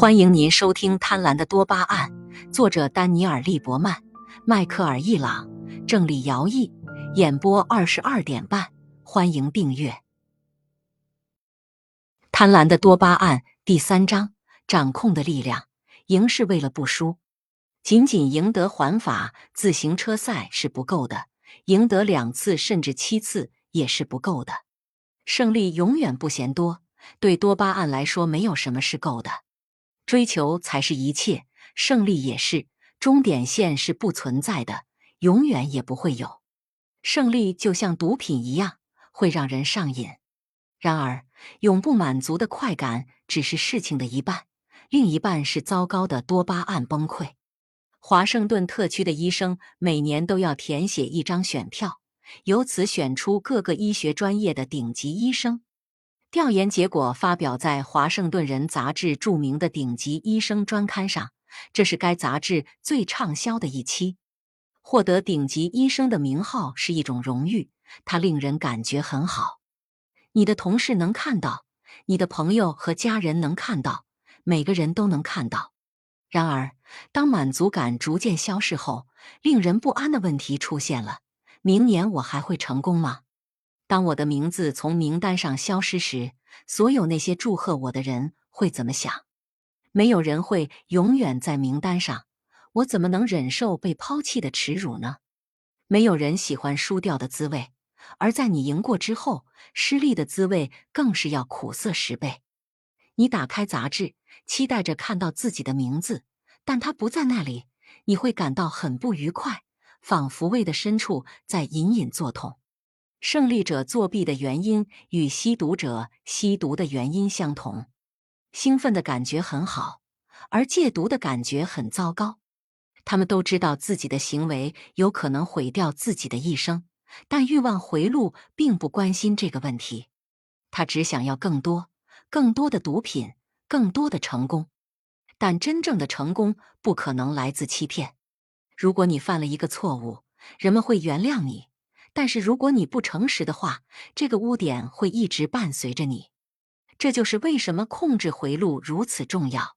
欢迎您收听《贪婪的多巴胺》，作者丹尼尔·利伯曼、迈克尔·易朗，郑理尧译，演播二十二点半。欢迎订阅《贪婪的多巴胺》第三章：掌控的力量。赢是为了不输，仅仅赢得环法自行车赛是不够的，赢得两次甚至七次也是不够的。胜利永远不嫌多，对多巴胺来说，没有什么是够的。追求才是一切，胜利也是。终点线是不存在的，永远也不会有。胜利就像毒品一样，会让人上瘾。然而，永不满足的快感只是事情的一半，另一半是糟糕的多巴胺崩溃。华盛顿特区的医生每年都要填写一张选票，由此选出各个医学专业的顶级医生。调研结果发表在《华盛顿人》杂志著名的顶级医生专刊上，这是该杂志最畅销的一期。获得顶级医生的名号是一种荣誉，它令人感觉很好。你的同事能看到，你的朋友和家人能看到，每个人都能看到。然而，当满足感逐渐消逝后，令人不安的问题出现了：明年我还会成功吗？当我的名字从名单上消失时，所有那些祝贺我的人会怎么想？没有人会永远在名单上。我怎么能忍受被抛弃的耻辱呢？没有人喜欢输掉的滋味，而在你赢过之后，失利的滋味更是要苦涩十倍。你打开杂志，期待着看到自己的名字，但它不在那里，你会感到很不愉快，仿佛胃的深处在隐隐作痛。胜利者作弊的原因与吸毒者吸毒的原因相同，兴奋的感觉很好，而戒毒的感觉很糟糕。他们都知道自己的行为有可能毁掉自己的一生，但欲望回路并不关心这个问题，他只想要更多、更多的毒品，更多的成功。但真正的成功不可能来自欺骗。如果你犯了一个错误，人们会原谅你。但是如果你不诚实的话，这个污点会一直伴随着你。这就是为什么控制回路如此重要。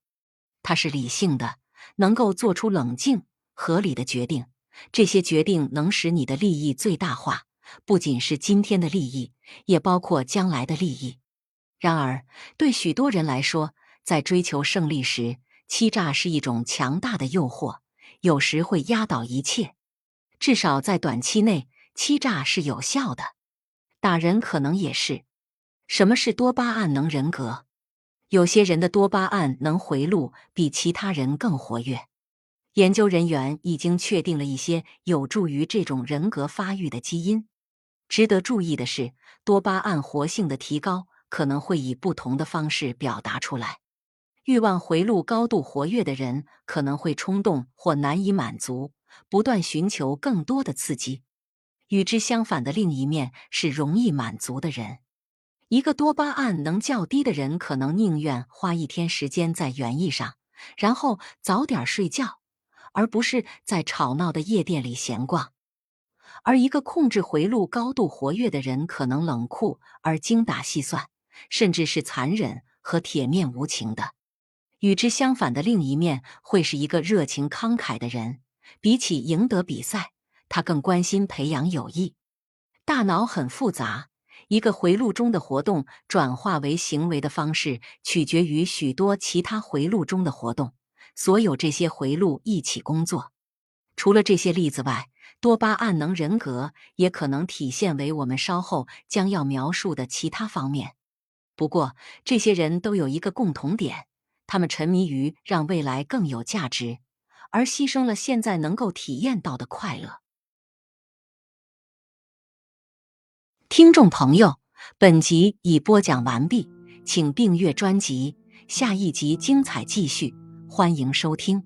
它是理性的，能够做出冷静、合理的决定。这些决定能使你的利益最大化，不仅是今天的利益，也包括将来的利益。然而，对许多人来说，在追求胜利时，欺诈是一种强大的诱惑，有时会压倒一切。至少在短期内。欺诈是有效的，打人可能也是。什么是多巴胺能人格？有些人的多巴胺能回路比其他人更活跃。研究人员已经确定了一些有助于这种人格发育的基因。值得注意的是，多巴胺活性的提高可能会以不同的方式表达出来。欲望回路高度活跃的人可能会冲动或难以满足，不断寻求更多的刺激。与之相反的另一面是容易满足的人。一个多巴胺能较低的人，可能宁愿花一天时间在园艺上，然后早点睡觉，而不是在吵闹的夜店里闲逛。而一个控制回路高度活跃的人，可能冷酷而精打细算，甚至是残忍和铁面无情的。与之相反的另一面会是一个热情慷慨的人，比起赢得比赛。他更关心培养友谊。大脑很复杂，一个回路中的活动转化为行为的方式取决于许多其他回路中的活动。所有这些回路一起工作。除了这些例子外，多巴胺能人格也可能体现为我们稍后将要描述的其他方面。不过，这些人都有一个共同点：他们沉迷于让未来更有价值，而牺牲了现在能够体验到的快乐。听众朋友，本集已播讲完毕，请订阅专辑，下一集精彩继续，欢迎收听。